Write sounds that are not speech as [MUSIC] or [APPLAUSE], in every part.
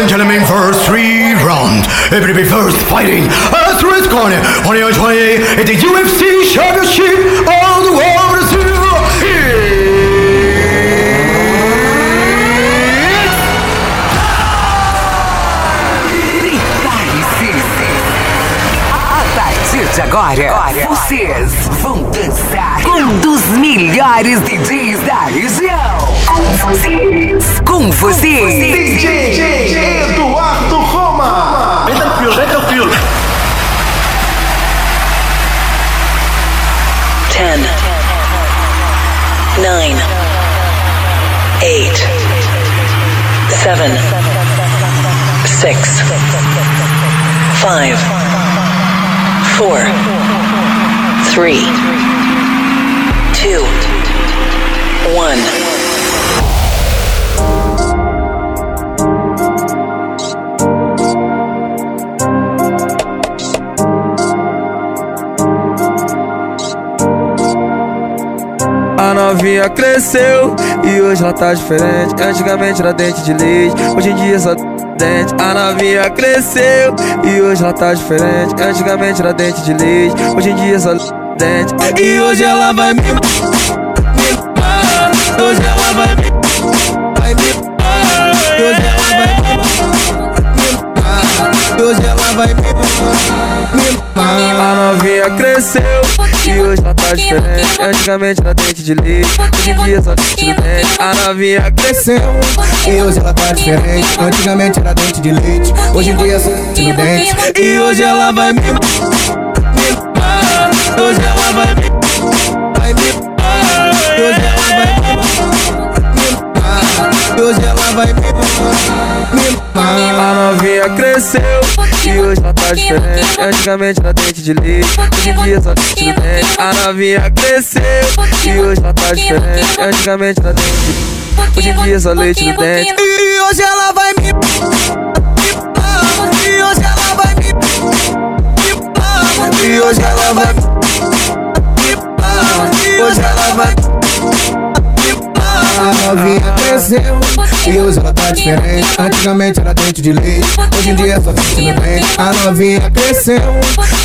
and gentlemen, first three round. Everybody first fighting. As red corner, 2020 at the UFC Championship on the world Brazil. A partir de agora, vocês vão dançar com um dos melhores DJs da região. Com vocês. Com vocês. DJ Eduardo Roma. Vem tranquilo, vem tranquilo. 10, 9, 8, 7, 6, 5, 4, 3, 2, 1. Novinha cresceu e hoje ela tá diferente. Antigamente era dente de leite, hoje em dia só dente. A novinha cresceu e hoje ela tá diferente. Antigamente era dente de leite, hoje em dia só dente. E hoje ela vai me. Hoje ela vai me. Vai me. Hoje ela vai me. me- Hoje ela vai me- A novinha cresceu e hoje ela tá diferente. Antigamente era dente de leite, hoje em dia só dente de dente. A novinha cresceu E hoje ela tá diferente. Antigamente era dente de leite, hoje em dia é só no dente. e hoje ela vai me. me- Hoje ela vai me. Vai me. Hoje ela vai me. Hoje ela vai me. me- A novinha cresceu e hoje ela tá diferente. Antigamente era dente de leite, hoje em dia só dente de dente. A novinha cresceu e hoje ela tá diferente. Antigamente era dente de Hoje em dia só leite no dente. E hoje ela vai me. E hoje ela vai me. E hoje ela vai me. E hoje ela vai A novinha cresceu e hoje ela tá diferente. Antigamente era dente de leite, hoje em dia é só dente no dente. A novinha cresceu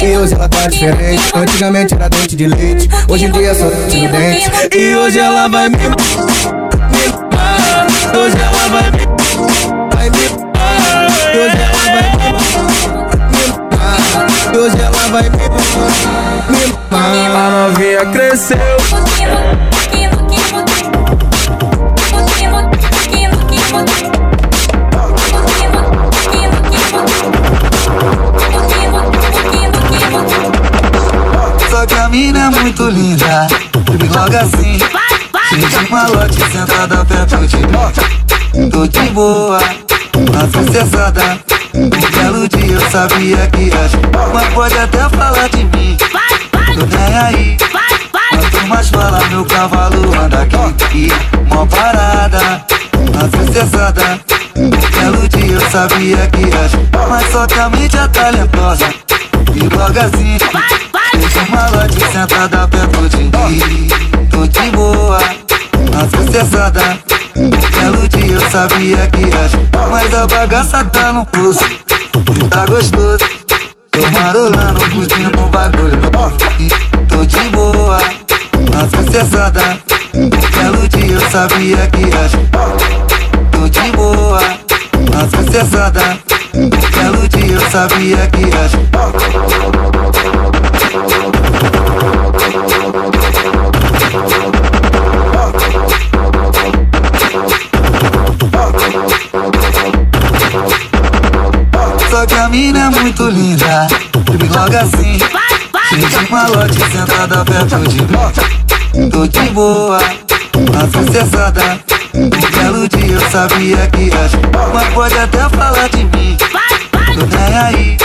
e hoje ela tá diferente. Antigamente era dente de leite, hoje em dia é só dente no dente. E hoje ela vai me. me- Hoje ela vai me. Vai me. Hoje ela vai me. E hoje ela vai me. me- A novinha cresceu. Mina é muito linda. Logo assim. De malote sentada perto de mim Tô de boa Nossa cessada Um belo dia eu sabia que ia Mas pode até falar de mim. Tô nem aí. Quanto mais fala meu cavalo anda aqui. Mó parada Nossa cessada Um belo dia eu sabia que ia Mas só que a mídia talentosa E logo assim Lote sentada perto de mim Tô de boa, nossa cessada Belo dia eu sabia que ia Mas a bagaça tá no pulso. Tá gostoso Tô marolando, curtindo um bagulho. Tô de boa, nossa cessada Belo dia eu sabia que ia Tô de boa, nossa cessada Belo dia eu sabia que ia que a mina é muito linda. Logo assim. Cheio de malote sentada perto de mim. Tô de boa Nossa cessada Um belo dia eu sabia que ia Mas pode até falar de mim. Tô nem aí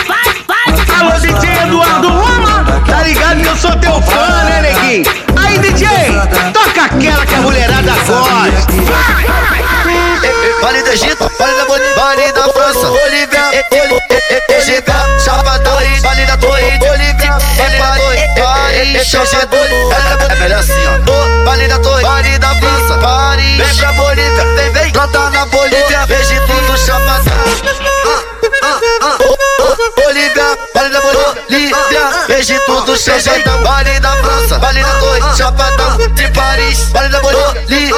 Alô, DJ Eduardo Roma. Tá ligado que eu sou teu fã, né, neguinho? Aí, DJ, toca aquela que a mulherada gosta. Vale do Egito, vale da Bolívia, vale da França, Bolívia, Egito, Chapadão, vale da Torre, Bolívia, é Paris, Paris, Egito, é, é melhor assim, ó. Vale da Torre, vale da França, Paris, vem pra Bolívia, vem, vem, planta na Bolívia, Egito do Chapadão. Bolívia, Vale da Bolívia, Egito do Xejeitão, Vale da França, Vale da Torre, Chapadão, de Paris, Vale da Bolívia,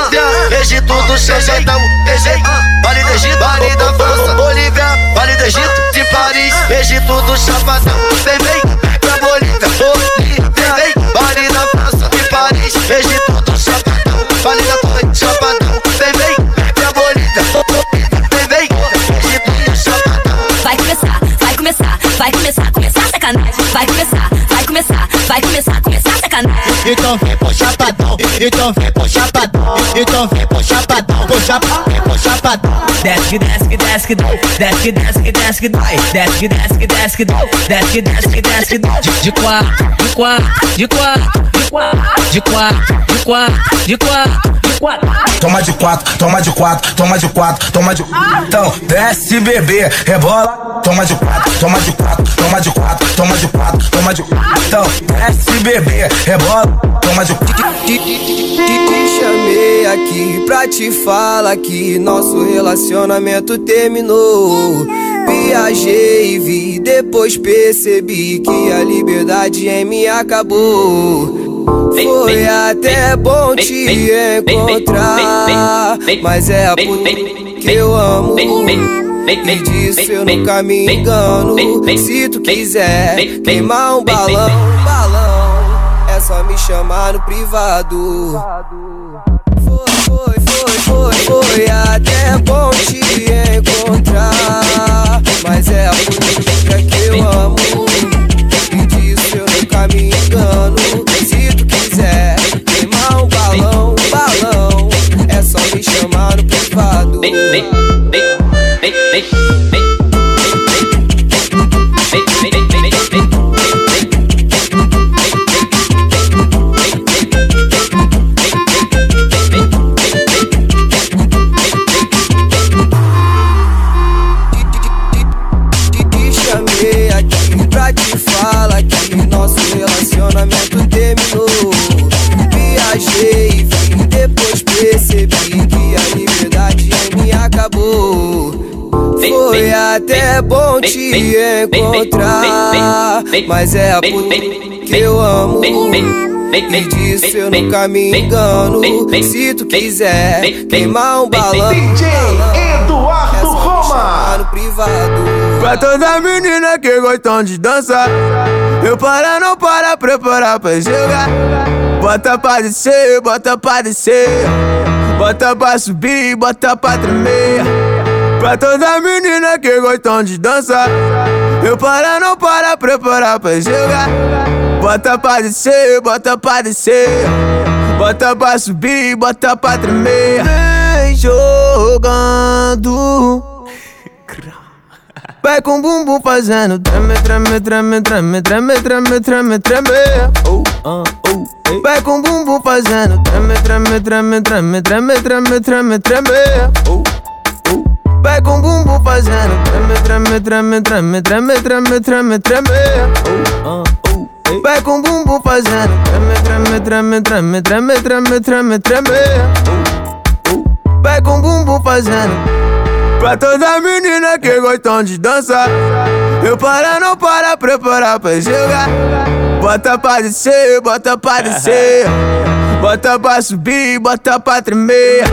Egito do Xejeitão, Egito, baile Egito, da França, Bolívia, Vale do Egito, de Paris, Egito do Chapadão, vem, vem. Então vem pro chapadão, então vem pro chapadão, então vem pro chapadão, pro chapadão, vem pro chapadão. Desce desce que desce desce desce que desce dói, desce desce que desce desce desce que desce dói. De- quatro, de quatro, de quatro, de quatro, de quatro, de quatro, de quatro, quatro. Toma de quatro, toma de quatro, toma de quatro, toma de. Então, desce bebê, rebola. Toma de quatro, toma de quatro, toma de quatro, toma de quatro, toma de. Então, desce bebê, rebola. Toma de Te, te chamei aqui pra te falar que nosso relacionamento terminou. Viajei e vi, depois percebi que a liberdade em mim acabou. Foi até bom te encontrar, mas é porque eu amo. E disso eu nunca me engano. Se tu quiser queimar um balão, balão, é só me chamar no privado. Foi, foi, foi, foi, foi até bom te encontrar, mas é a música que eu amo. Privado. Te, encontrar, mas é a puta que eu amo. E disso eu nunca me engano. Se tu quiser queimar um balão, DJ Eduardo é me Roma. no privado. Pra toda menina que gostam de dançar Eu para, não para, preparar pra jogar Bota pra descer, bota pra descer Bota pra subir, bota pra tremer Pra toda menina que gostam de dançar Eu para, não para, preparar pra jogar Bota pra descer, bota pra descer Bota pra subir, bota pra tremer Vem jogando Vai com o bumbum fazendo treme, treme, treme, treme, treme, treme, treme, treme. Oh, ah, oh. Vai com o bumbum fazendo treme, treme, treme, treme, treme, treme, treme, treme. Oh, oh. Vai com o bumbum fazendo treme, treme, treme, treme, treme, treme, treme, treme. Oh, ah, oh. Vai com o bumbum fazendo treme, treme, treme, treme, treme, treme, treme. Oh, oh. Vai com o bumbum fazendo Pra toda menina que gostam de dançar Eu para, não para, preparar pra jogar Bota pra descer, bota pra descer Bota pra subir, bota pra tremer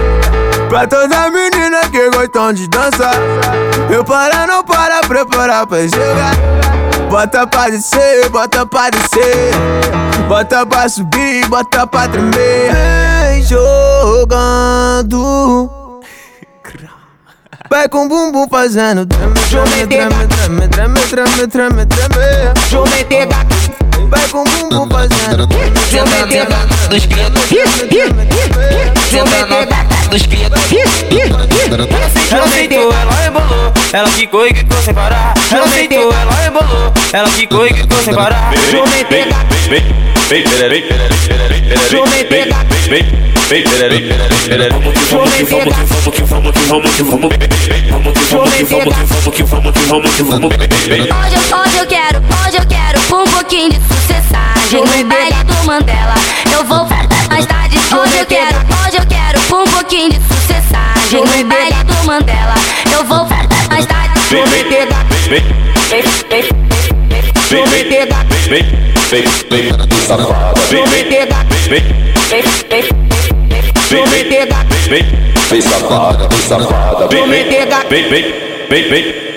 Pra toda menina que gostam de dançar Eu para, não para, preparar pra jogar Bota pra descer, bota pra descer Bota pra subir, bota pra tremer Vem jogando Vai com o bumbum fazendo treme, treme, treme, treme, treme, treme, treme, treme. Vou meter da Vai com o bumbum fazendo treme, Vou meter da dos pianos. Vou meter da dos pianos. Ela sentou, ela rebolou. Ela ficou e quicou sem parar. Ela sentou, ela rebolou. Ela ficou e quicou sem parar. Da Vou meter da Hoje, hoje eu quero, hoje eu quero um pouquinho de sucessagem no baile do Mandela. Eu vou voltar mais tarde. Hoje eu quero, hoje eu quero um pouquinho de sucessagem No baile do Mandela Eu vou voltar mais tarde Vem, vem, vem Vem, vem, vem Vem, vem, vem Vem, vem, vem Safada Vem, vem, vem Vem, vem, vem Vem, vem, vem Vem, vem Vem, vem, vem Vem, vem, vem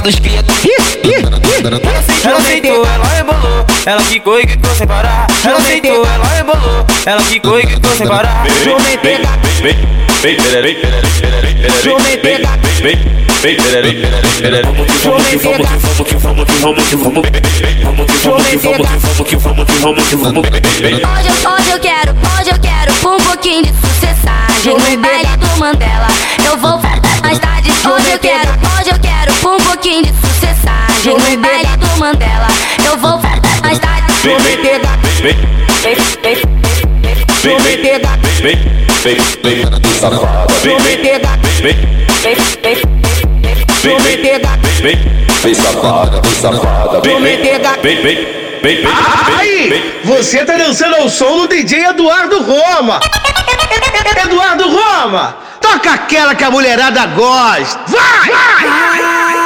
criados. dos criados. Ela sentou, ela rebolou. Ela ficou e ficou sem parar. Ela sentou, ela rebolou. Ela ficou e ficou sem parar. Hoje, hoje eu quero, hoje eu quero um pouquinho de sucessagem no baile do Mandela. Eu vou mais tarde. Hoje eu quero, hoje eu quero um pouquinho de sucessagem No baile do Mandela Eu vou voltar mais tarde Vou me pegar Vou da pegar Vou me pegar Vou da pegar Vem safada, vem safada da me pegar Vem, vem Aí, você tá dançando ao som do DJ Eduardo Roma. Eduardo Roma, toca aquela que a mulherada gosta. Vai! vai!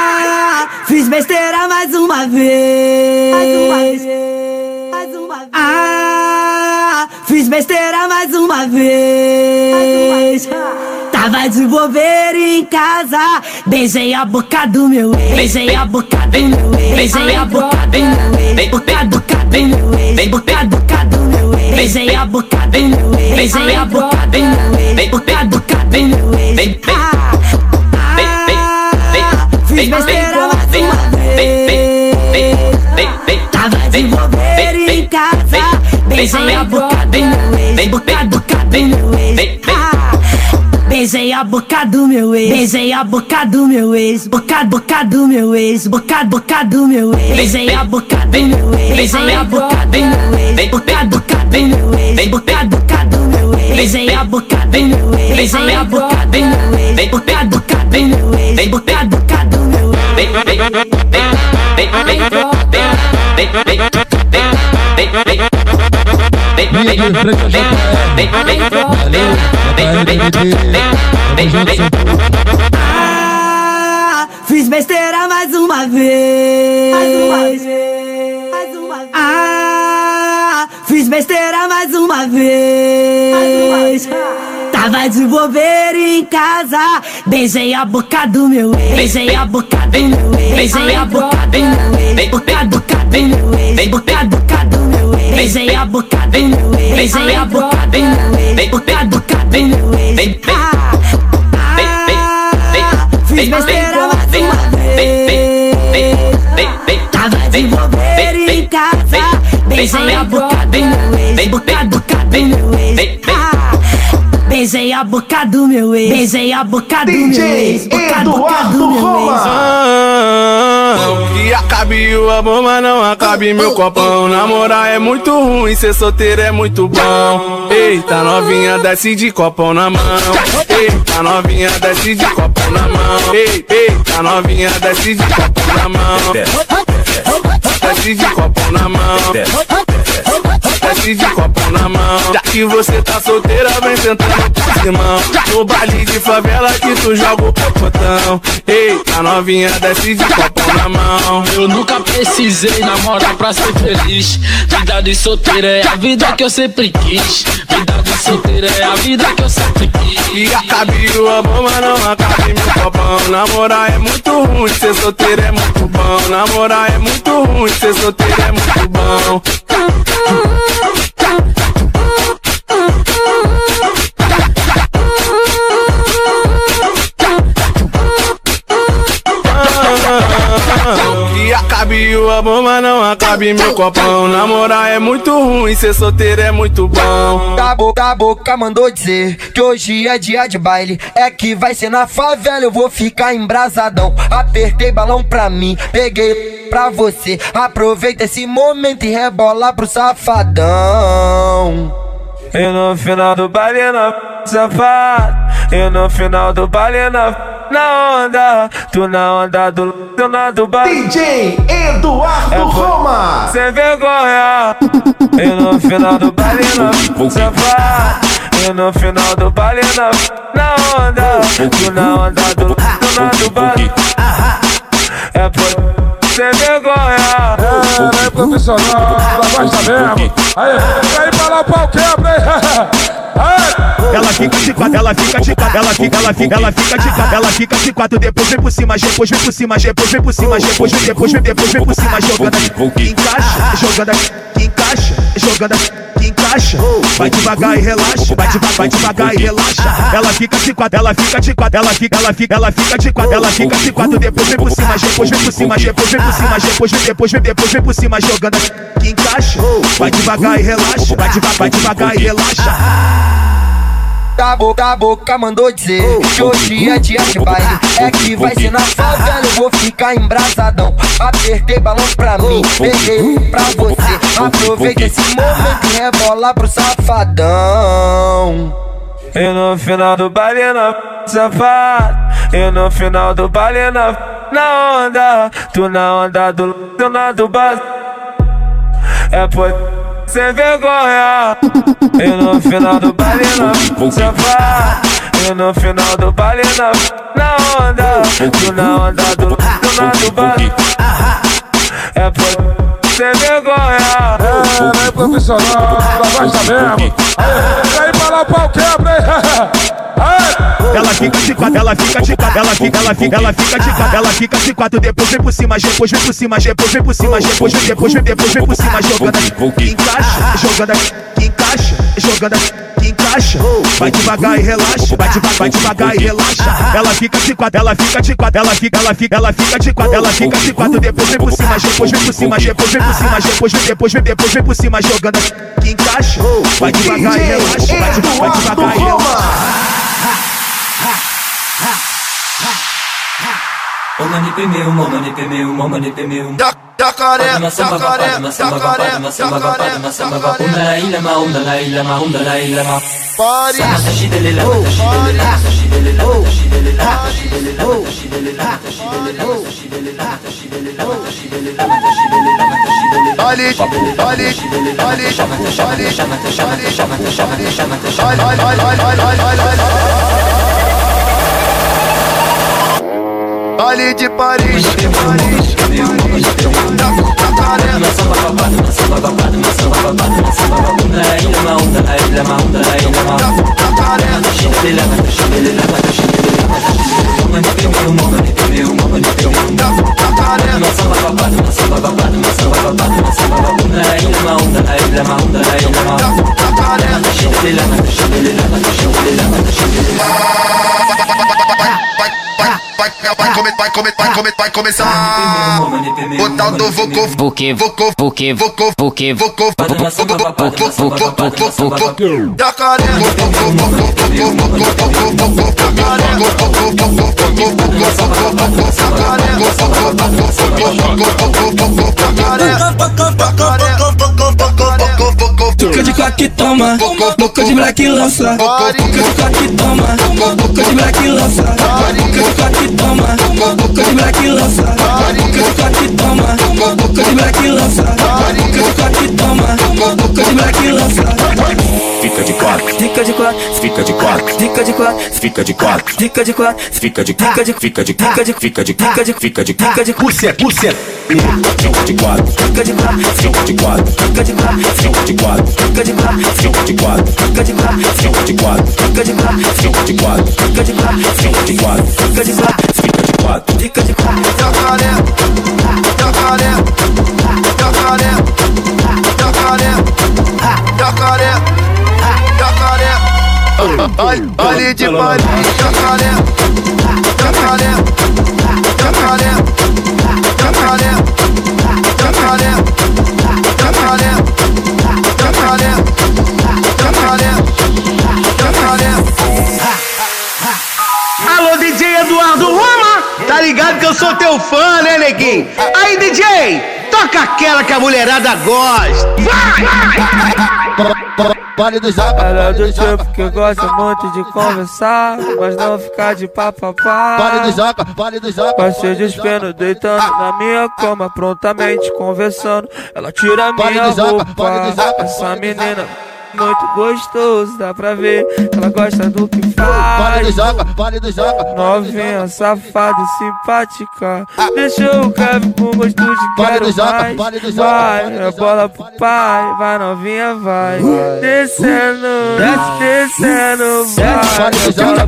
Fiz besteira mais uma vez. Mais uma vez. Mais uma vez. Ah, fiz besteira mais uma vez. Tava de bobeira em casa, beijei a boca do meu ex, beijei a boca do meu ex, beijei a boca do meu ex, boca boca do meu ex, boca boca do meu ex, beijei a boca do meu ex, beijei a boca do meu ex, boca boca do meu ex. Fiz besteira mais uma vez. Tava de bobeira em casa, beijei a boca do meu ex, boca boca do meu ex. Beijei a boca do meu ex, beijei a boca do meu ex, boca boca do meu ex, boca boca do meu ex. Beijei a boca do meu ex, beijei a boca do meu ex, boca boca do meu ex, boca boca do meu ex. Beijei a boca do meu ex, beijei a boca do meu ex, boca boca do meu ex, boca boca do meu Ah, fiz besteira mais uma vez. Mais uma vez. Mais uma vez. Ah, fiz besteira mais uma vez. Tava de bobeira em casa, beijei a boca do meu ex, beijei a boca do meu ex, beijei a boca do meu ex, boca boca do meu ex, boca boca do meu ex, beijei a boca do meu ex, beijei a boca do meu ex, boca boca do meu ex. Fiz besteira mais uma vez. Tava de bobeira em casa, beijei a boca do meu ex, boca boca do meu ex. Beijei a boca do meu ex, beijei a boca do meu ex, boca do meu ex. Que acabe o amor, mas não acabe meu copão. Namorar é muito ruim, ser solteiro é muito bom. Eita, novinha, desce de copão na mão. Eita, novinha, desce de copão na mão. Ei, eita, novinha, desce de copão na mão. Desce de copão na mão. Desce de copão na mão. Que você tá solteira, vem sentando por cima. No baile de favela que tu joga o pacotão. Eita, novinha, desce de copão na mão. Eu nunca precisei namorar pra ser feliz. Vida de solteira é a vida que eu sempre quis. Vida de solteira é a vida que eu sempre quis. E acabe o amor, mas não acabe meu copão. Namorar é muito ruim, ser solteiro é muito bom. Namorar é muito ruim, ser solteiro é muito bom. ooh, ooh, ooh, ooh. O amor, mas não acabe meu copão. Namorar é muito ruim, ser solteiro é muito bom. Da boca, da boca mandou dizer que hoje é dia de baile. É que vai ser na favela, eu vou ficar embrasadão. Apertei balão pra mim, peguei pra você. Aproveita esse momento e rebola pro safadão. E no final do baile na safado. E no final do baile na na onda, tu na onda do tu na do bar. DJ Eduardo Roma. Sem vergonha. E no final do baile [LAUGHS] não safado. E no final do baile não na onda, tu na onda do tu na do bar. É por sem vergonha. É, é profissional, ela gosta mesmo. Aí, aí pra lá o pau quebra, hein? Ela fica de quatro, ela fica de quatro, ela fica, ela fica, ela fica de quatro, ela fica de quatro, depois vem por cima, depois vem por cima, depois vem por cima, depois vem, depois vem, depois vem por cima, jogando aqui, encaixa, jogando aqui, encaixa, jogando aqui, encaixa, vai devagar e relaxa, vai devagar, vai devagar e relaxa. Ela fica de quatro, ela fica de quatro, ela fica, ela fica, ela fica de quatro, ela fica de quatro, depois vem por cima, depois vem por cima, depois vem por cima, depois vem, depois vem, depois vem por cima, jogando aqui, encaixa, vai devagar e relaxa, vai devagar, vai devagar e relaxa. Da boca, da boca mandou dizer que hoje é dia de baile. É que vai ser na favela, eu vou ficar embrasadão. Apertei balão pra mim, peguei pra você. Aproveita esse momento e rebola pro safadão. E no final do baile não safado. E no final do baile não na onda, tu na onda do tu na do bar. É por sem vergonha. E no final do baile não safado. E no final do baile não na onda, tu na onda do tu na do bar. É por sem vergonha. É, é profissional, ela gosta mesmo. Aí, aí pra lá o pau quebra, hein? Ela fica de quatro, ela fica de quatro, ela fica, ela fica, ela fica de quatro, ela fica de quatro, depois vem por cima, depois vem por cima, depois vem por cima, depois vem, depois vem, depois vem por cima, jogando aqui, encaixa, jogando aqui, encaixa, jogando aqui, encaixa, vai devagar e relaxa, vai devagar, vai devagar e relaxa. Ela fica de quatro, ela fica de quatro, ela fica, ela fica, ela fica de quatro, ela fica de quatro, depois vem por cima, depois vem por cima, depois vem por cima, depois vem, depois vem, depois vem por cima, jogando aqui, encaixa, vai devagar e relaxa, vai devagar, vai devagar e relaxa. وماني بميوم وماني بميوم وماني بميوم تقاري تقاري تقاري تقاري لا إلما أم لا إلما أم لا إلما باري تشيد لله تشيد لله تشيد لله تشيد لله تشيد لله تشيد لله تشيد لله تشيد لله تشيد لله تشيد لله تشيد لله عليك عليك عليك عليك عليك عليك عليك عليك عليك عليك عليك عليك خليجي باريس Like vai, vai, vai, come, vai, come, vai, come, vai começar. O tal do vocô, porque, vocô, porque, vocô, porque, vocô, da careta. Canta, canta, canta, canta, canta. Boca de coque toma, boca de black lança. Boca de coque toma, boca de black lança. Boca de coque toma, boca de black lança. Boca de coque toma, boca de black lança. Boca de coque toma, boca de black lança. Fica de quatro, Dica de quatro, fica de quatro, dica de quatro, fica de quatro, dica de quatro, fica de fica de fica de fica de fica de fica de fica de dica de Puxa, puxa. Fica de quatro, dica de quatro, fica de quatro, dica de quatro, fica de quatro, dica de quatro, fica de quatro, dica de quatro, fica de quatro, dica de quatro, fica de quatro, dica de quatro, fica de quatro, dica de quatro, fica de quatro. dica de quatro. Jacaré, jacaré, jacaré, jacaré, jacaré, jacaré. Ali de jacaré, jacaré, fã, né, neguinho? Aí, DJ, toca aquela que a mulherada gosta. Vai! Vale do Japa, Ela é do tipo que gosta muito de conversar, mas não ficar de papapá. Vale do Japa, vale do Japa. Passei despendo, deitando na minha cama, prontamente conversando. Ela tira minha roupa. Essa menina muito gostoso, dá pra ver. Ela gosta do que Vale do faz. Japa, vale do Japa. Novinha, safada e simpática. Deixou o Kevin com gosto de Vale quero do Japa, mais. vale do Japa, Vai, é bola pro pai. Vai, novinha, vai. Descendo, descendo, vai. Vale do É bola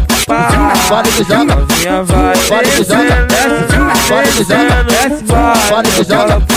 Japa, pro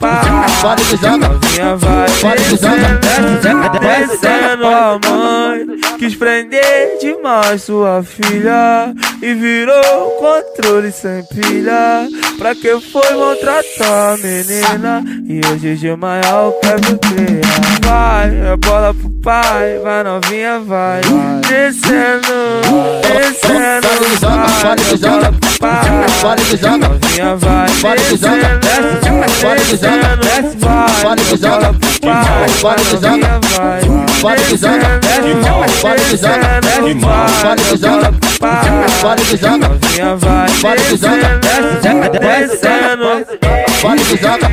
pai. vale. Novinha vai Vale do Japa. descendo a mãe Quis prender demais sua filha E virou controle sem pilha Pra que foi maltratar a menina E hoje de quer me criar Vai, é bola pro pai Vai novinha, vai Descendo, descendo vai, é bola para, para que joga, novinha vai para que joga, desce, para que joga, desce, vai, para que joga, para que joga, para que joga, desce, para que joga, desce, para que joga, para que joga, novinha vai, para que joga, desce, desce, para que joga,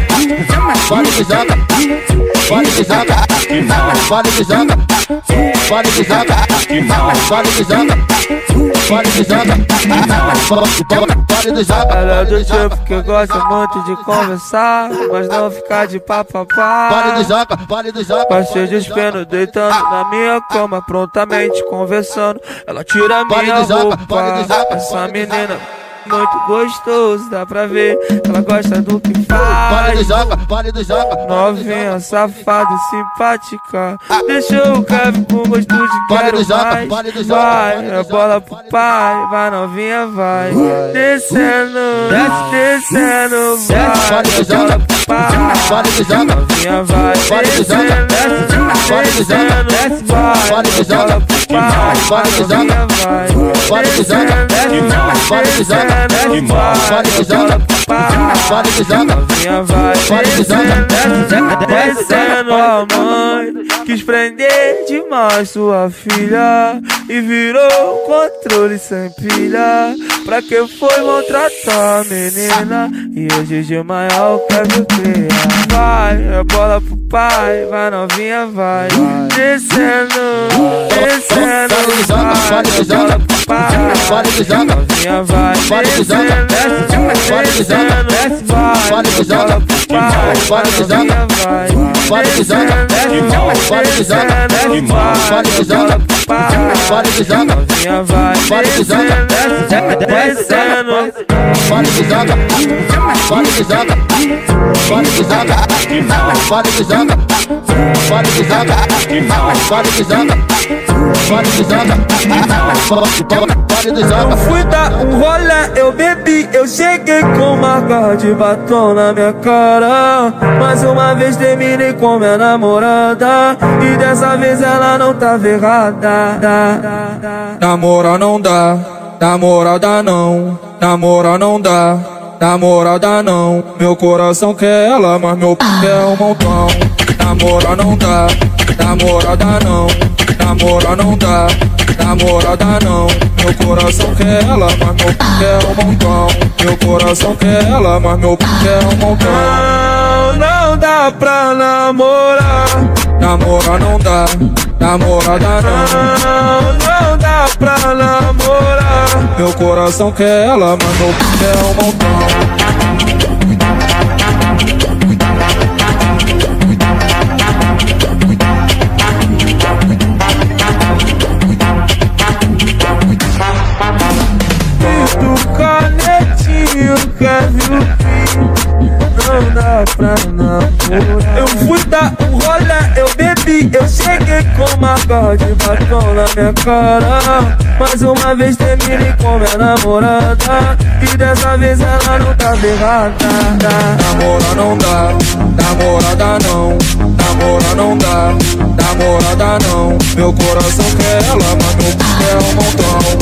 para que joga, para que joga, para que joga, para que joga, para que joga Fora de joga, fora de joga. Ela é do tipo que gosta muito de conversar, mas não ficar de papapá. Fora de joga, fora de joga. Passei despeno, deitando na minha cama, prontamente conversando. Ela tira minha roupa, essa menina muito gostoso, dá pra ver. Ela gosta do que Vale do faz. Japa. Vale do Japa. Novinha, safada e simpática. Deixou o Kevin com gosto de Vale quero do Japa, mais. vale do Japa, Vai, é Japa, bola pro pai. Vai, novinha, vai. Descendo, descendo, vai. Vale do É pai. Vale do Japa. Novinha, vai. Vale do Japa. Vale do vai. Vale do É pai. Vale do vai. Vale do Japa. Vale do Japa. Descendo, É a mãe Quis prender demais sua filha E virou controle sem pilha Pra que foi maltratar a menina E hoje de manhã quer me criar Vai, é bola pro pai Vai novinha, vai Descendo, descendo vai, é bola pro para, para que joga, novinha vai para que joga, desce, para que joga, desce, vai, para que joga, para que joga, para que joga, desce, para que joga, desce, para que joga, para que joga, novinha vai, para que joga, desce, descendo, para que joga, para que joga, para que joga, para que joga, para que joga, para que joga Japa. Vale do Japa. Eu fui dar um rolê, eu bebi, eu cheguei com uma garra de batom na minha cara. Mais uma vez terminei com minha namorada. E dessa vez ela não tava errada. Namora não dá, namorada não, namora não dá, namorada não. Meu coração quer ela, mas meu p quer um montão. Namora não dá, namorada não, namora não dá, namorada não. Meu coração quer ela, mas meu p quer um montão. Meu coração quer ela, mas meu p quer um montão. Não, não dá pra namorar. Namora não dá, namorada não. Não, não dá pra namorar. Meu coração quer ela, mas meu p quer um montão. Do canetinho quer Não dá pra namorar Eu fui dar um rolê, eu bebi Eu cheguei com uma garra de batom na minha cara. Mais uma vez terminei com minha namorada. E dessa vez ela não tá errada Namora não dá, namorada não, namora não dá, namorada não. Meu coração quer ela, mas meu p quer um montão.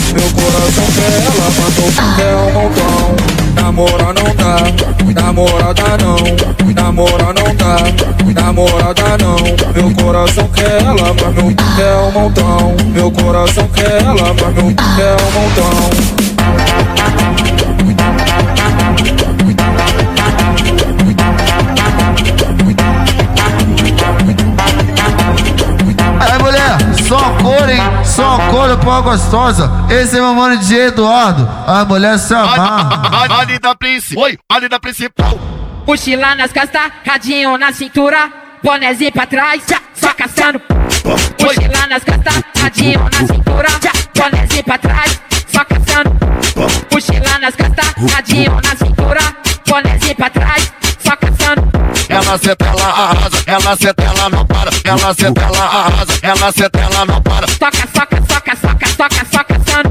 Dá, namorada não, namorada não dá, namorada não. Meu coração quer ela, mas meu quer um montão. Meu coração quer ela, mas meu quer um montão. Só cor pra gostosa. Esse é meu mano de Eduardo. A mulher se amarra. Ali da principal. Oi, ali da principal. Mochila nas costas, radinho na cintura, bonezinho pra trás, só caçando. Mochila nas costas, radinho na cintura, bonezinho pra trás, só caçando. Mochila nas costas, radinho na cintura, bonezinho pra trás. Ela senta, ela arrasa, ela senta, ela não para. Ela senta, ela arrasa, ela senta, ela não para. Soca, soca, soca, soca, soca, só caçando.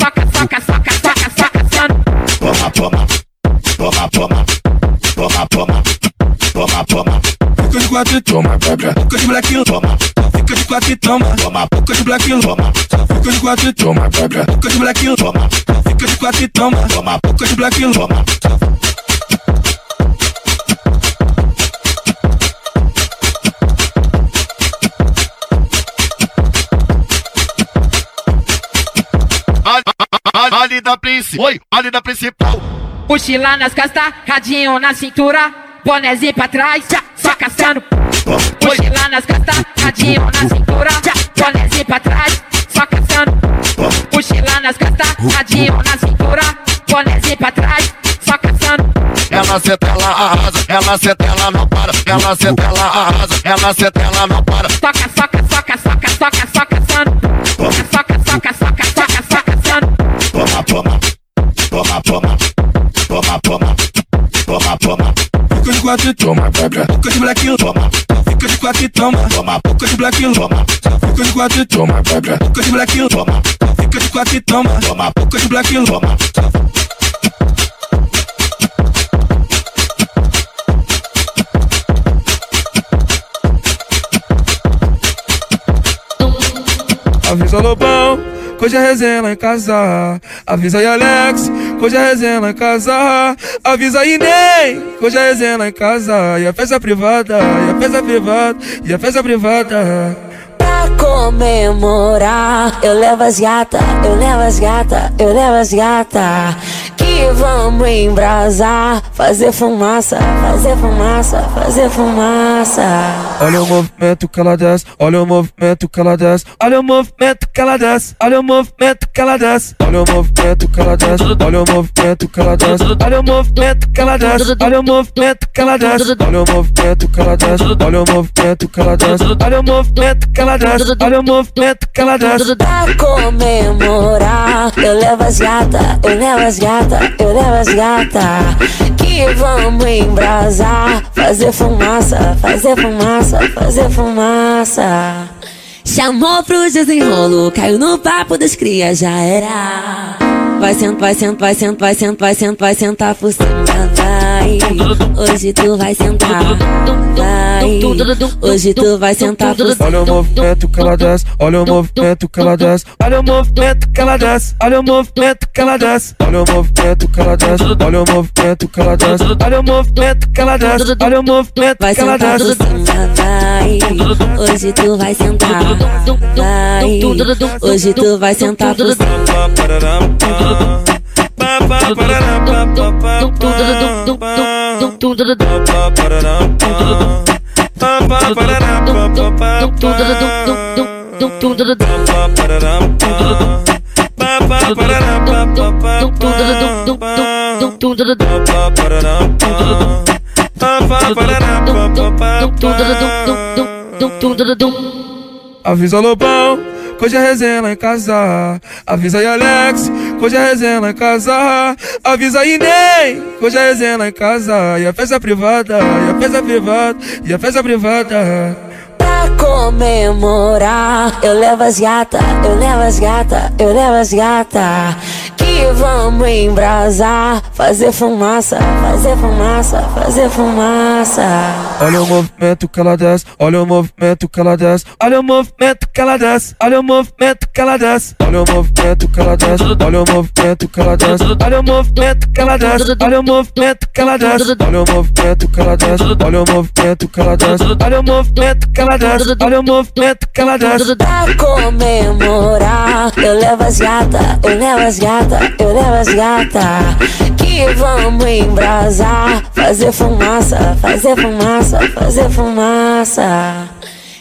Soca, soca, soca, soca, só caçando. Toma, toma, toma, toma, toma, toma, toma, toma. Fica de quatro toma, bebê. Fica de black toma. Fica de quatro e toma. Toma. Fica de black toma. Fica de quatro e toma, bebê. Fica de black toma. Fica de quatro e toma. Toma. Fica de black toma. Ali da principal. Oi, ali da principal. Mochila nas costas, radinho na cintura, bonezinho pra trás, só caçando. Mochila nas costas, radinho na cintura, bonezinho pra trás, só caçando. Mochila nas costas, radinho na cintura, bonezinho pra trás, só caçando. Ela senta, ela arrasa, ela senta, ela não para. Ela senta, ela arrasa, ela senta, ela não para. Soca, toma, toma. Fica de quatro toma, bebê. Fica de toma. Fica de quatro toma. Toma. De toma. Fica de quatro toma, de toma. Fica de quatro toma. Toma. De toma. Avisa Lobão, hoje é resenha lá em casa. Avisa aí Alex, hoje é resenha lá em casa. Avisa aí Ney, hoje é resenha lá em casa. E a festa privada, e a festa privada, e a festa privada. Pra comemorar, eu levo as gata, eu levo as gata, eu levo as gata. Que vamos embrasar, fazer fumaça, fazer fumaça, fazer fumaça. Olha o movimento que ela desce, olha o movimento que ela desce, olha o movimento que ela desce, olha o movimento que ela desce, olha o movimento que ela desce, olha o movimento que ela desce, olha o movimento que ela desce, olha o movimento que ela desce, olha o movimento que ela desce, olha o movimento que ela desce, olha o movimento que ela desce, olha o movimento que ela desce. Pra comemorar, eu levo as gata, eu levo as gata, eu levo as gata. Que vamos embrasar, fazer fumaça, fazer fumaça, fazer fumaça. Chamou pro desenrolo, caiu no papo das crias, já era. Vai sentar, vai sentar, vai sentar, vai sentar, vai sentar, vai sentar por cima, vai. Hoje tu vai sentar, vai. Hoje tu vai sentar. Olha o movimento que ela desce, olha o movimento que ela desce, olha o movimento que ela desce, olha o movimento que ela desce, olha o movimento que ela desce, olha o movimento que ela desce, olha o movimento que ela desce, olha o movimento que ela desce. vai. Hoje tu vai sentar, vai. Hoje tu vai sentar. Avisa Lobão, hoje resenha lá em casa. Avisa aí Alex, hoje resenha lá em casa. Avisa aí Ney, hoje resenha lá em casa. E a festa privada, e a festa privada, e a festa privada. Pra comemorar, eu levo as gata, eu levo as gata, eu levo as gata. Que vamos embrasar, fazer fumaça, fazer fumaça, fazer fumaça. Olha o movimento que ela desce, olha o movimento que ela desce, olha o movimento que ela desce, olha o movimento que ela desce, olha o movimento que ela desce, olha o movimento que ela desce, olha o movimento que ela desce, olha o movimento que ela desce, olha o movimento que ela desce, olha o movimento que ela desce, olha o movimento que ela desce, olha o movimento que ela desce. Pra comemorar, eu levo as gata, eu levo as gata, eu levo as gata. Que vamos embrasar, fazer fumaça, fazer fumaça, fazer fumaça.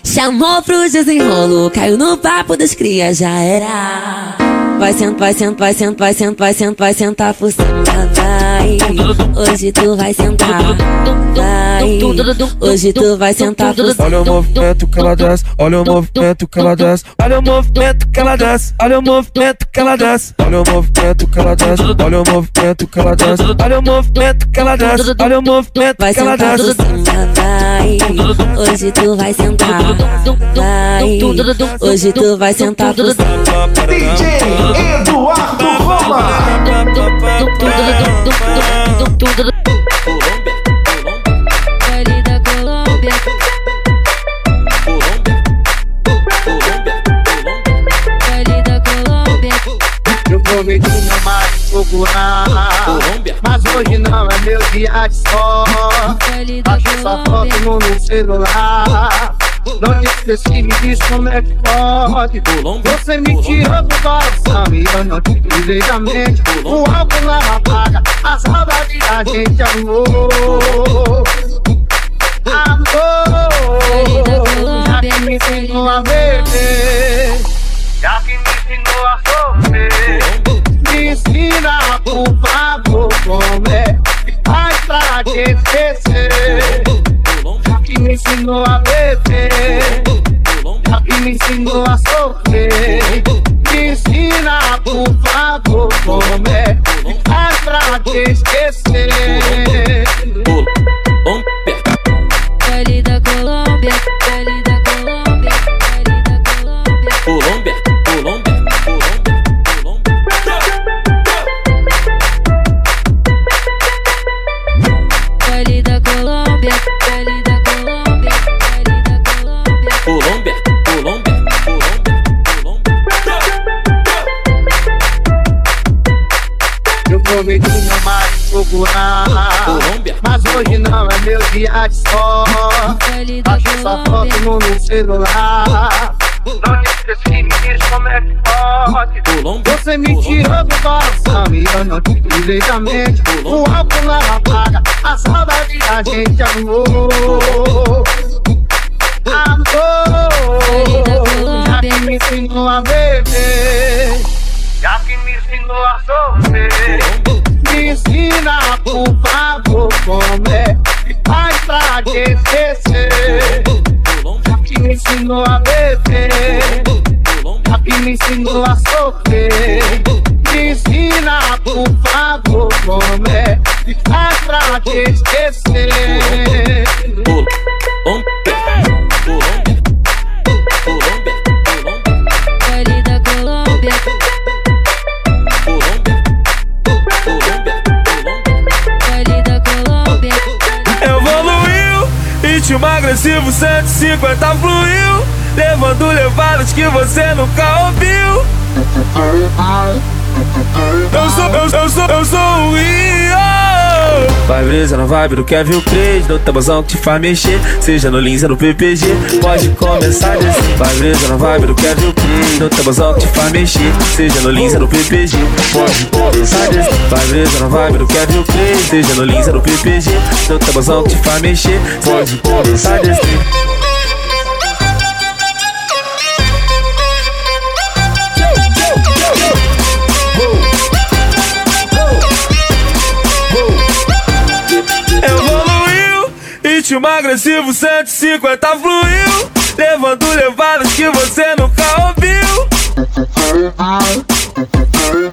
Chamou pro desenrolo, caiu no papo das crias, já era. Vai sentar, vai sentar, vai sentar, vai sentar, vai sentar, vai sentar por cima, vai. Hoje tu vai sentar, vai. Hoje tu vai sentar por cima. Olha o movimento que ela desce, olha o movimento que ela desce, olha o movimento que ela desce, olha o movimento que ela desce, olha o movimento que ela desce, olha o movimento que ela desce, olha o movimento que ela desce, olha o movimento que ela desce. vai. Hoje tu vai sentar, vai. Hoje tu vai sentar por cima. Eduardo Roma. Eu prometi mais procurar Mas hoje não é meu dia de sorte Achei sua foto no meu celular Não te esqueci, me diz como é que pode. Você me tirou do coração e eu não te tirei da mente O álcool não apaga a saudade a gente amou. Amor, já que me ensinou a beber Já que me ensinou a sofrer Me ensina, por favor, como é que faz pra te esquecer Tapi mi singo a Pepe Tapi mi singo a Sofre Cristina, por favor, come Faz pra te esquecer dia de sorte Achei sua foto no meu celular. Não esqueci, me diz como é que pode. Você me tirou do coração e eu não te tirei da mente O álcool não apaga. A saudade a gente amou 150 fluiu Levando levadas que você nunca ouviu. Eu sou, eu, eu sou, eu sou o Rio Vai brisa na vibe do Kevin Craig No tabuzão que te faz mexer Seja no Lins ou no PPG Pode começar a descer. Vai brisa na vibe do Kevin Craig No tabuzão que te faz mexer Seja no Lins ou no PPG Pode começar a descer. Vai brisa na vibe do Kevin Craig Seja no Lins no PPG No tabuzão que te faz mexer Pode começar a ritmo agressivo 150 fluiu. Levando levadas que você nunca ouviu.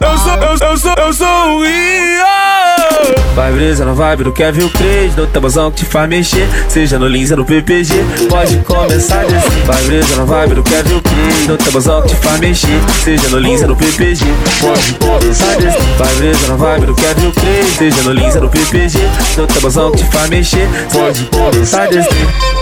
Eu sou, eu, eu sou, eu sou o Rio Vai brisa na vibe do Kevin Cres, no tabuzão que te faz mexer, seja no Lins ou no PPG, pode começar assim. Vai brisa na vibe do Kevin Cres, no tabuzão que te faz mexer, seja no Lins ou no PPG, pode começar assim. Vai brisa na vibe do Kevin Cres, seja no Lins ou no PPG, no tabuzão que te faz mexer, pode começar assim.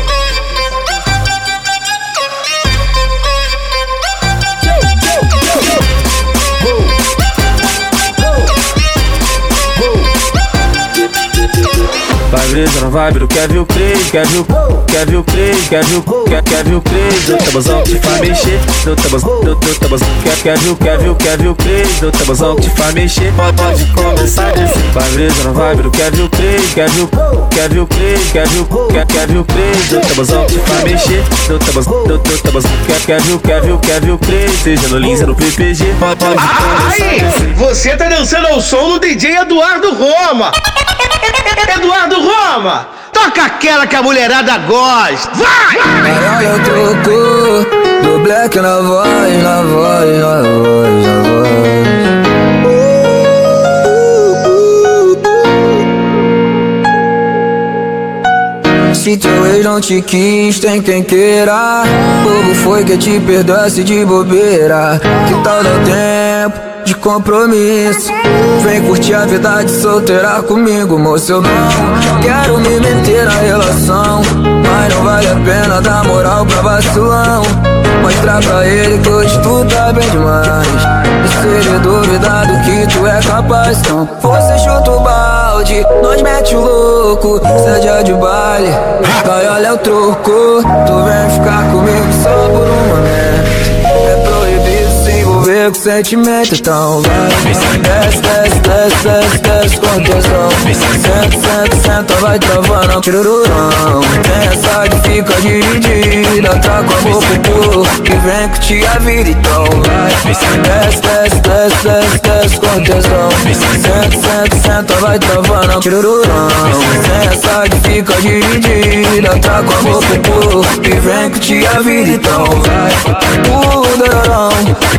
Vai brisa na vibe do Kevin Cres, Kevin, Kevin Cres, Kevin, Kevin Cres, no tabuzão que te faz mexer, no tabuzão, no tabuzão, Kevin, Kevin, Kevin Cres, no tabuzão que te faz mexer, pode começar. Vai brisa na vibe do Kevin Cres, Kevin, Kevin Cres, Kevin, Kevin Cres, no tabuzão que te faz mexer, no tabuzão, no tabuzão, Kevin, Kevin, Kevin Cres, seja no Lins ou no PPG, pode começar Aí, você tá dançando ao som do DJ Eduardo Roma. Eduardo Roma, toca aquela que a mulherada gosta. Vai! Olha o troco do black na voz, na voz, na voz, na voz. Se teu ex não te quis, tem quem queira. Povo foi que te perdoasse de bobeira. Que tal dar tempo de compromisso? Vem curtir a vida de solteira comigo, moço. Eu não quero me meter na relação. Mas não vale a pena dar moral pra vacilão. Mostrar pra ele que hoje tu tá bem demais. E se ele duvidar do que tu é capaz, então você chuta o balde, nós mete o louco. Seja de baile, vai olha o troco. Tu vem ficar comigo só por um momento. Com sentimento, então vai. Desce, desce, desce, desce, desce com tesão. Senta, senta, senta, vai travando, tirururão. Tem essa que fica dividida, tá com a boca pro que vem curtir a vida, então vai. Desce, desce, desce, desce, desce com tesão. Senta, senta, senta, vai travando, tirururão. Tem essa que fica dividida, tá com a boca pro que vem curtir a vida, então vai. Uh, dororão,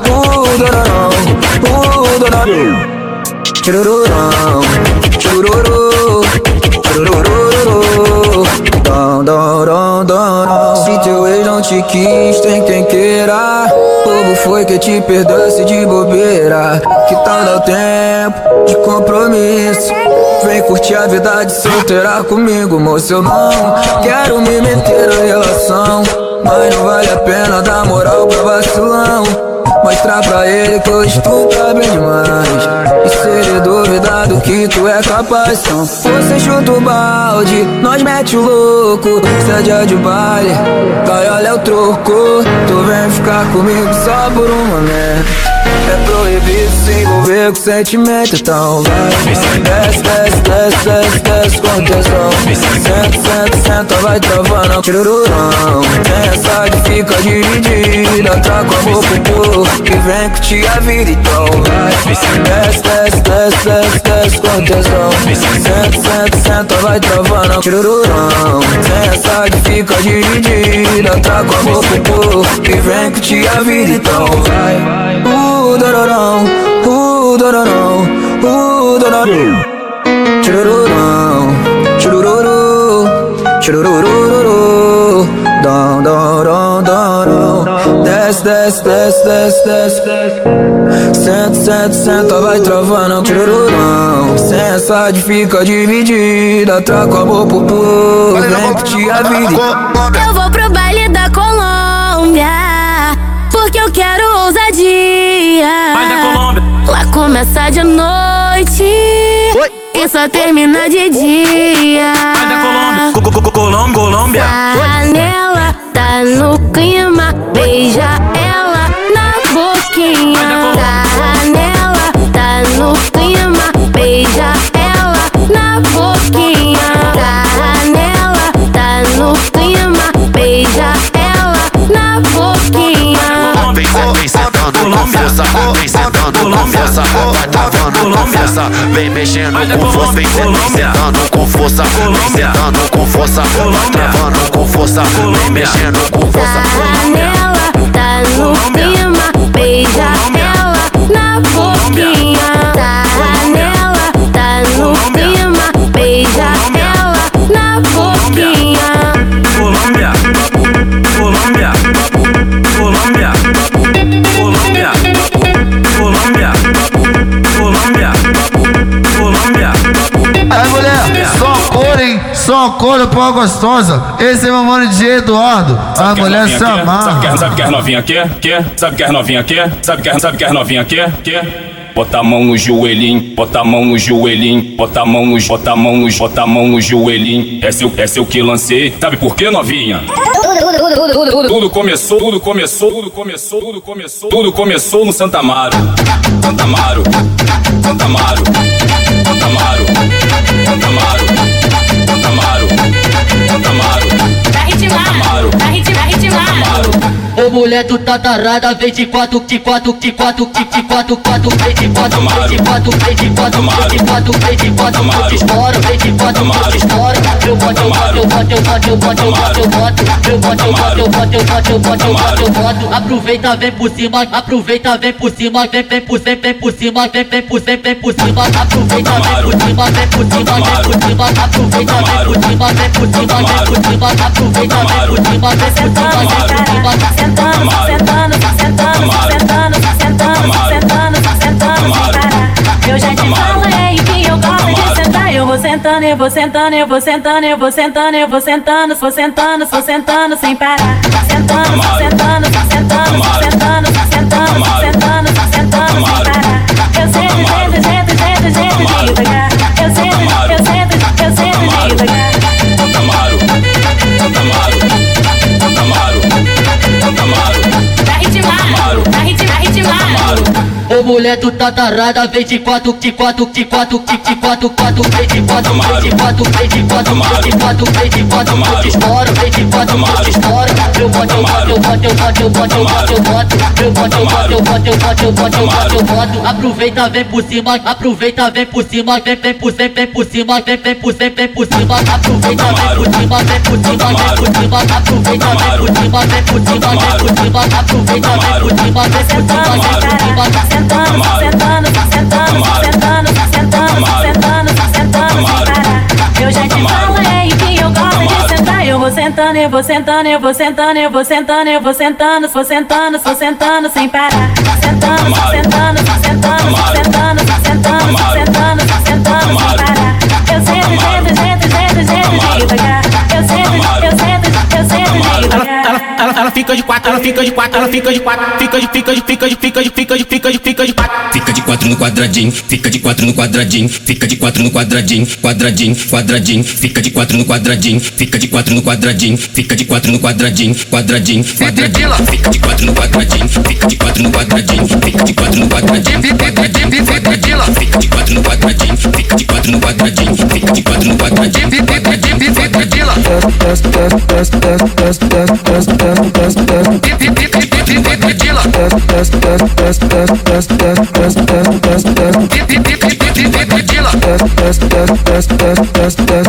uh, dororão, uh, dororão. Churururão, chururu, churururu, dom, dom. Se teu ex não te quis, tem quem queira. Povo foi que te perdoasse de bobeira. Que tal dar tempo de compromisso? Vem curtir a vida de solteira comigo, moço. Eu não quero me meter na relação. Mas não vale a pena dar moral pra vacilão. Mostrar pra ele que hoje tu tá bem demais. E se ele duvidar do que tu é capaz Então você chuta o balde, nós mete o louco. Seja de baile, vai olha o troco. Tu vem ficar comigo só por um momento é proibido se envolver com sentimento, então vai. Desce, desce, desce, desce, desce com tesão. Senta, senta, senta, vai travando, tirururão Tem essa que fica dividida, tá com a boca pro Que vem curtir a vida, então vai. Desce, desce, desce, desce, desce com tesão. Senta, senta, senta, vai travando, tirururão Tem essa que fica dividida, tá com a boca pro Que vem curtir a vida, então vai Uh, dororão, uh, dororão, uh, dororão Churururão, churururu, chururururu Dom, dom, dom Desce, desce, desce, desce, desce Senta, senta, senta, vai travando Churururão Sensa fica dividida Traca a boca pro povo Vem curtir a vida Eu vou pro baile da Colômbia Porque eu quero ousadia. Lá começa de noite. E só termina de dia. Colômbia. Panela tá no clima. Beija ela na boquinha. Panela tá no clima. Beija ela na boquinha. Panela tá no clima. Beija ela na boquinha sentando com força, vem sentando com força, vai travando com força, vem mexendo com força, vem sentando com força, vem sentando com força, vai travando com força, vem mexendo com força. Panela tá no clima Beija ela na boquinha. Panela tá no clima beija ela na boquinha. Colômbia, Colômbia, mulher, só cor, hein? Só cor pó gostosa. Esse é meu mano de Eduardo. A mulher se Sabe que, amarra. sabe que as novinha quer? Quer? Sabe que as novinha quer? Sabe que, sabe que as novinha quer? Quer? Bota a mão no joelhinho, bota a mão no joelhinho, bota a mão no, bota a mão no, bota a mão no joelhinho. É seu, é seu que lancei. Sabe por quê, novinha? Tudo começou, tudo começou, tudo começou, tudo começou, tudo começou no Santa Amaro. Santa Amaro, Santa Amaro, Santa Amaro, Santa Amaro, Santa Amaro, Santa mulher do tatarada, vem de quatro, de quatro, de quatro, de de quatro, quatro, vem de quatro, vem de quatro, vem de quatro, vem de quatro, vem de quatro, eu te estouro, vem de quatro, eu te estouro. Eu boto, eu boto, eu boto, eu boto, eu boto, eu boto, eu boto, eu boto, eu boto, eu boto, eu boto, eu boto, eu boto, eu boto. Aproveita, vem por cima, aproveita, vem por cima, vem, vem por cima, vem por cima, vem, vem por cima, vem por cima. Aproveita, vem por cima, vem por cima, vem por cima. Aproveita, vem por cima, vem por cima, vem por cima. Aproveita, vem por cima, vem por cima, vem por cima. Sentando, sentando, sentando, sentando, sentando, sentando, sentando sem parar. Eu já te falei que eu gosto de sentar. Eu vou sentando, eu vou sentando, eu vou sentando, eu vou sentando, eu vou sentando, vou sentando, vou sentando sem parar. Sentando, sentando, sentando, sentando, sentando, mulher do tatarada, vem de quatro, de quatro, de quatro, de de quatro, quatro, vem de quatro, vem de quatro, vem de quatro, vem de quatro, vem de quatro, eu te estouro, vem de quatro, eu te estouro. Eu boto, eu boto, eu boto, eu boto, eu boto, eu boto, eu boto, eu boto, eu boto, eu boto, eu boto, eu boto, eu boto, eu boto. Aproveita, vem por cima, aproveita, vem por cima, vem, vem por, vem, vem por cima, vem, vem por, vem, vem por cima. Aproveita, vem por cima, vem por cima, vem por cima. Aproveita, vem por cima, vem por cima, vem por cima. Aproveita, vem por cima, vem por cima, vem por cima. Sentando, sentando, sentando, sentando, sentando, sentando, sentando sem parar. Eu já te falei que eu gosto de sentar. Eu vou sentando, eu vou sentando, eu vou sentando, eu vou sentando, eu vou sentando, vou sentando, vou sentando sem parar. Sentando, sentando, sentando, sentando, sentando, sentando Ela, fica de quatro, ela fica de quatro, ela fica de quatro, fica de, fica de, fica de, fica de, fica de, fica de, fica de quatro. Fica de quatro no quadradinho, fica de quatro no quadradinho, fica de quatro no quadradinho, quadradinho, quadradinho, fica de quatro no quadradinho, fica de quatro no quadradinho, fica de quatro no quadradinho, quadradinho, quadradinho, fica de quatro no quadradinho, fica de quatro no quadradinho, fica de quatro no quadradinho, quadradinho, test, test, test, test, test, test, test, test. Pipila. Test, test, test, test, test, test, test.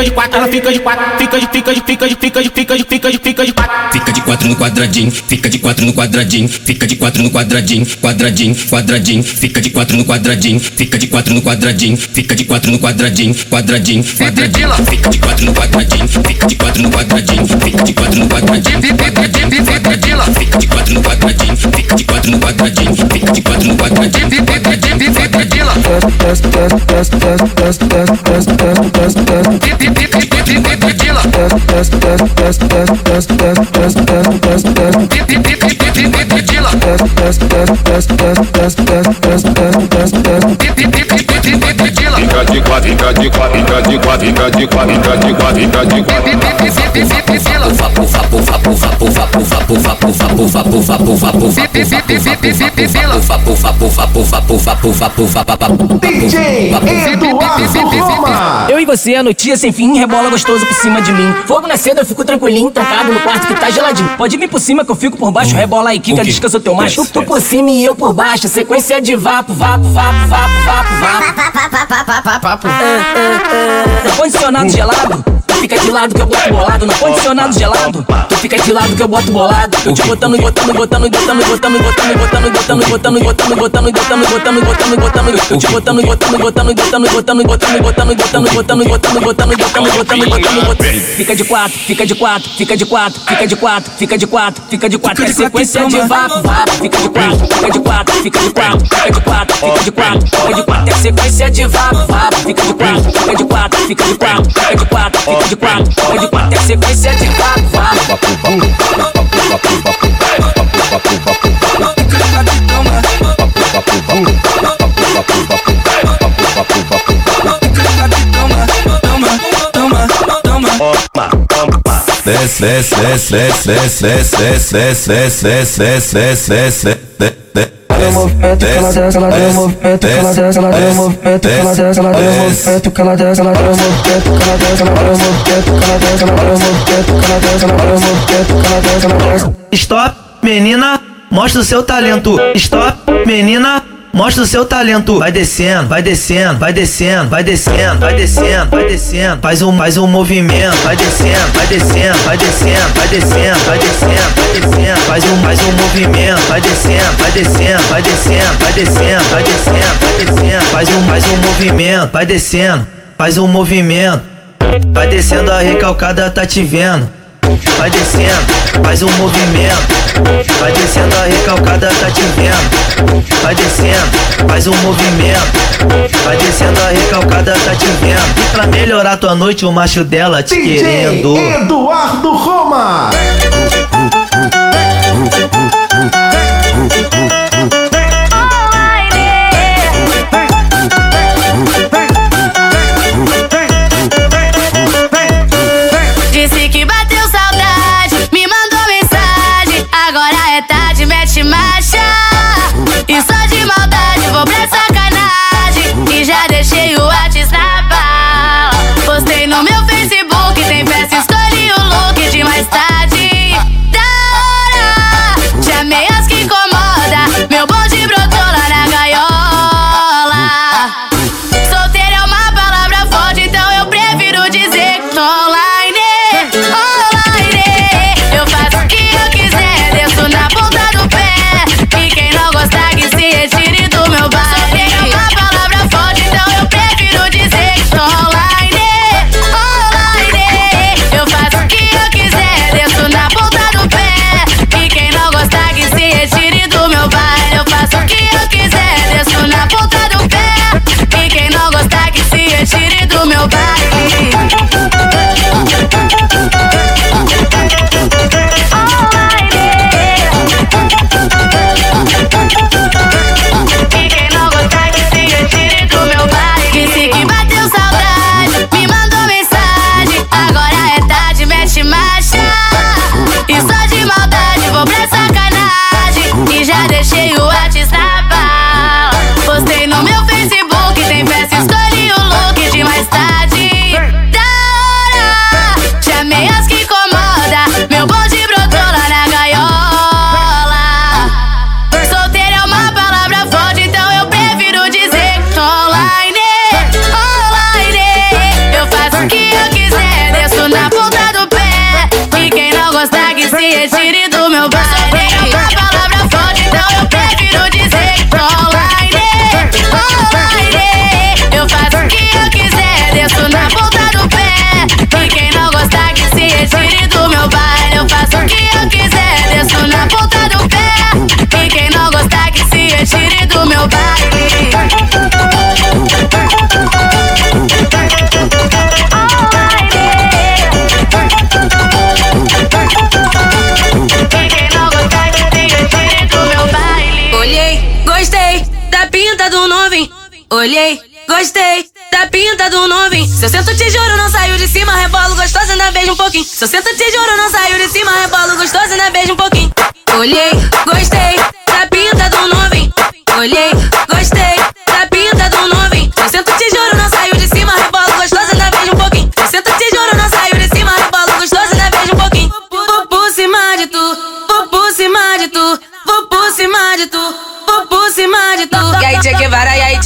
fica de quatro, ela fica de quatro, fica de, fica de, fica de, fica de, fica de, fica de, fica de quatro. Fica de quatro no quadradinho, fica de quatro no quadradinho, fica de quatro no quadradinho, quadradinho, quadradinho, fica de quatro no quadradinho, fica de quatro no quadradinho, fica de quatro no quadradinho, quadradinho, quadradinho, fica de quatro no quadradinho, fica de quatro no quadradinho, fica de quatro no quadradinho, quadradinho, quadradinho, fica de quatro no quadradinho, fica de quatro no quadradinho, fica de quatro no quadradinho, quadradinho, quadradinho. Dila quadrinha de quadrinha de quadrinha de quadrinha de quadrinha de quadrinha de quadrinha Eu e você, a notícia sem fim, rebola gostoso por cima de mim. Fogo na seda, eu fico tranquilinho, trancado no quarto que tá geladinho. Pode vir por cima que eu fico por baixo, rebola e quica, descansa o teu macho. Tu por cima e eu por baixo, sequência é de vapo, vapo, vapo, vapo, vapo, vapo. Papo. Ah. É, é, é. Ar-condicionado gelado tu fica de lado que eu boto bolado. No condicionado gelado, tu fica de lado que eu boto bolado. Eu te botando, botando, botando, botando, botando, botando, botando, botando, botando, botando, botando, botando, botando, botando, botando. Eu te botando, botando, botando, botando, botando, botando, botando, botando, botando, botando, botando, botando, botando, botando, botando. Fica de quatro, fica de quatro, fica de quatro, fica de quatro, fica de quatro, fica de quatro. É sequência de vapo, vapo. Fica de quatro, fica de quatro, fica de quatro, fica de quatro, fica de quatro, fica de quatro. É sequência de vapo, vapo. Fica de quatro, fica de quatro, fica de quatro, fica de quatro, fica de quatro, fica de quatro. É sequência de vapo, vapo. Desce, desce, desce, desce, desce, desce, desce, desce, desce, desce, desce, desce, desce. Ela movimento, que ela desce, ela deu movimento, que ela desce, ela deu movimento, que ela desce, ela deu movimento, que ela desce, ela deu movimento, que ela desce, ela deu movimento, que ela desce, ela deu movimento, que ela desce, ela deu movimento, que ela desce, ela desce. Stop, menina, mostra o seu talento. Stop, menina, mostra o seu talento. Vai descendo, vai descendo, vai descendo, vai descendo, vai descendo, vai descendo. Faz um, faz um movimento, vai descendo, vai descendo, vai descendo, vai descendo, vai descendo, vai descendo. Faz um, faz um movimento, vai descendo, vai descendo, vai descendo, vai descendo, vai descendo, vai descendo. Faz um, faz um movimento, vai descendo, faz um movimento. Vai descendo, a recalcada tá te vendo. Vai descendo, faz um movimento. Vai descendo, a recalcada tá te vendo. Vai descendo, faz um movimento. Vai descendo, a recalcada tá te vendo. E pra melhorar tua noite, o macho dela te querendo. Eduardo Roma. [LAUGHS] sento te juro, não saiu de cima, rebolo gostoso, ainda beijo um pouquinho. Se eu sento te juro,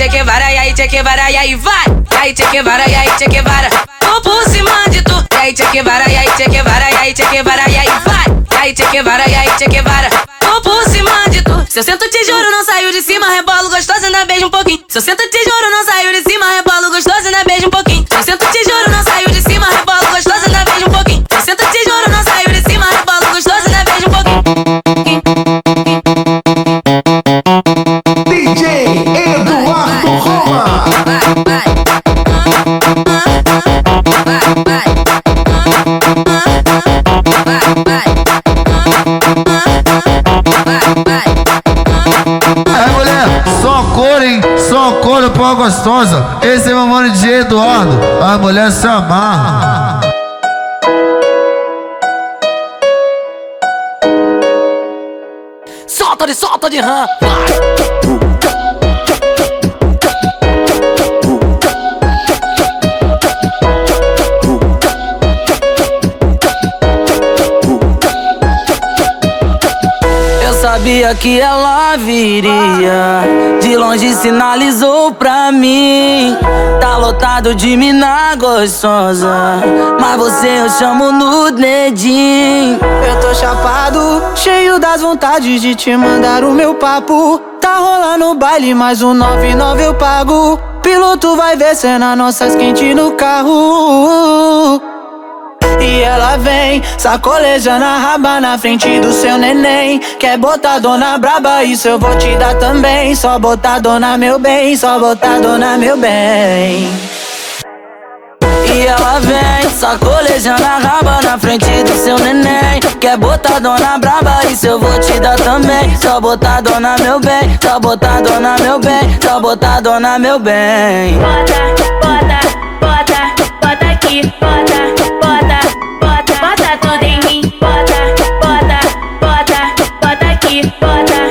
Che Guevara, e aí, Che Guevara, e aí, vai! E aí, Che Guevara, e aí, Che Guevara, vou por cima de tu. E aí, Che Guevara, e aí, Che Guevara, e aí, Che Guevara, e aí, vai! Aí, Che Guevara, e aí, Che Guevara, vou por cima de tu. Se eu sento te juro, não saiu de cima, rebolo gostoso, ainda beijo um pouquinho. Se eu sento te juro, não saiu de cima, rebolo gostosa. Esse é meu mano de Eduardo. A mulher se amarra. Solta de solta de rã. Sabia que ela viria. De longe sinalizou pra mim. Tá lotado de mina gostosa. Mas você eu chamo no dedinho. Eu tô chapado, cheio das vontades de te mandar o meu papo. Tá rolando o baile, mais um 99 eu pago. Piloto vai ver cena nossas quentes no carro. Ela vem, sacolejando a raba na frente do seu neném. Quer botar dona braba, isso eu vou te dar também. Só botar dona meu bem, só botar dona meu bem. E ela vem, sacolejando a raba na frente do seu neném. Quer botar dona braba, isso eu vou te dar também. Só botar dona meu bem, só botar dona meu bem, só botar dona meu bem. Bota, bota, bota, bota aqui, bota, bota, bota, em mim, bota, bota, bota, bota aqui, bota,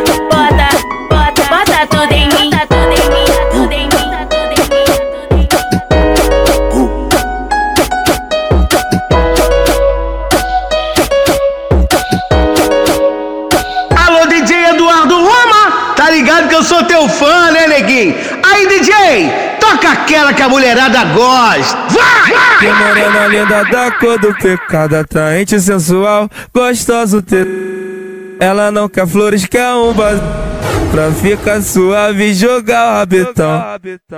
aquela que a mulherada gosta. Vai! Que morena linda da cor do pecado, atraente, sensual, gostoso ter. Ela não quer flores, quer um bas... Pra ficar suave e jogar o rabetão.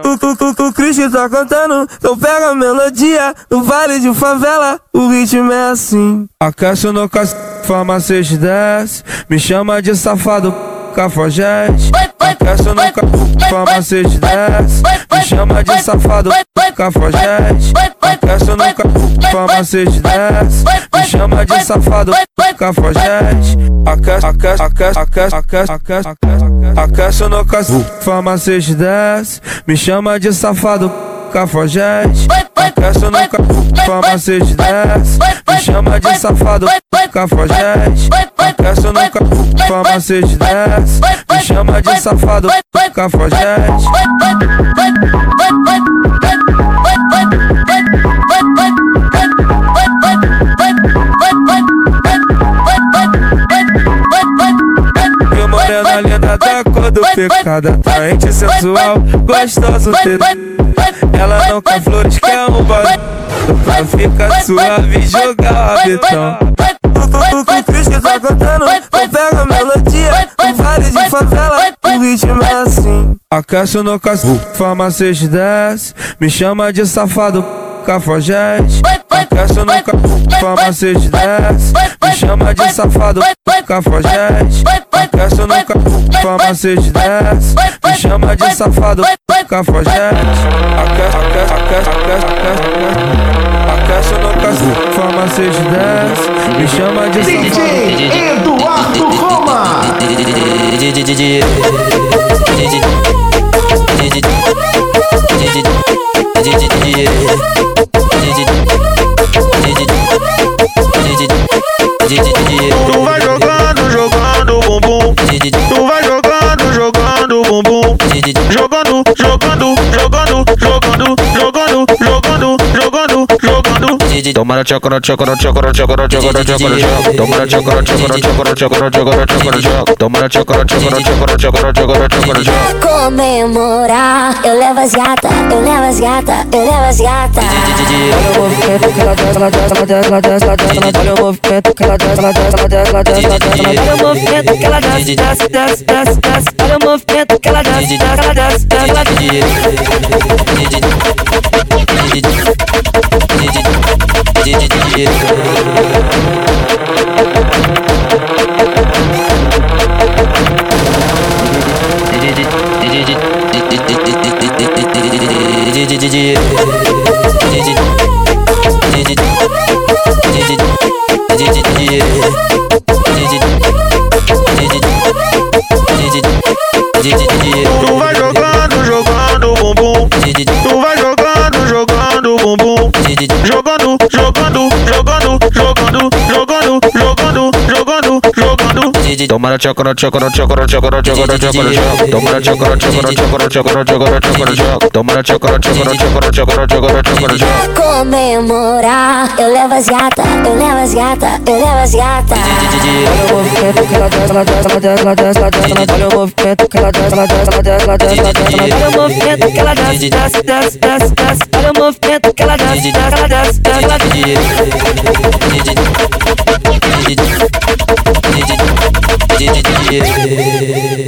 O, o, o, o Cristo tá cantando, então pega a melodia. No vale de favela, o ritmo é assim. A caixa no caixa, farmacêutico desce. Me chama de safado, cafajeste. A caixa no caixa, farmacêutico desce. Me chama de safado, cafajeste. A caixa no caixa, farmacêutico desce. Me chama de safado, cafajeste. A caixa, a caixa, a caixa, a caixa, a caixa, a caixa, a caixa. A caixa no caixa, farmacêutico desce. Me chama de safado, cafajeste. A caixa no caixa, farmacêutico desce. Me chama de safado, cafajeste. A caixa no caixa, farmacêutico desce. Me chama de safado, cafajeste. Pecado Atraente, sensual, gostoso ter Ela não quer flores, quer um bagulho Pra ficar suave e jogar o rabetão O, o, o Cristo tá cantando, pega a melodia No vale de favela, o ritmo é assim. A caixa no caixa, farmacêutico desce Me chama de safado, cafajeste A caixa no caixa, farmacêutico desce Me chama de safado, cafajeste A caixa no caixa, farmacêutico desce Me chama de safado, cafajeste A caixa, a caixa, a caixa, a caixa, a caixa a no farmacêutico desce Me chama de DJ Eduardo Roma. Jogando. Toma na tchoca, na tchoca, na tchoca, na tchoca, na tchoca, na tchoca, na tchoca. Toma na tchoca, na tchoca, na tchoca, na tchoca, na tchoca, na tchoca, na tchoca. Toma na tchoca, na tchoca, na tchoca, na tchoca, na tchoca, na tchoca, na tchoca. Comemorar, eu levo as gata, eu levo as gata, eu levo as gata. Olha o movimento que ela desce, ela desce, ela movimento que ela desce, ela o movimento que ela desce, ela Tu na tchoca, na tchoca, na tchoca, na tchoca, na tchoca. Toma na tchoca, na tchoca, na tchoca, na tchoca, na tchoca, na tchoca, na tchoca. Comemorar, eu levo as gata, eu levo as gata, eu levo as gata. Olha o movimento que ela desce, ela desce, ela desce, ela desce, ela desce. Olha o movimento que ela desce, ela desce, ela desce, ela desce, ela. Olha o movimento que ela. Olha o movimento que ela desce, desce, ela desce, desce, ela desce. yeah.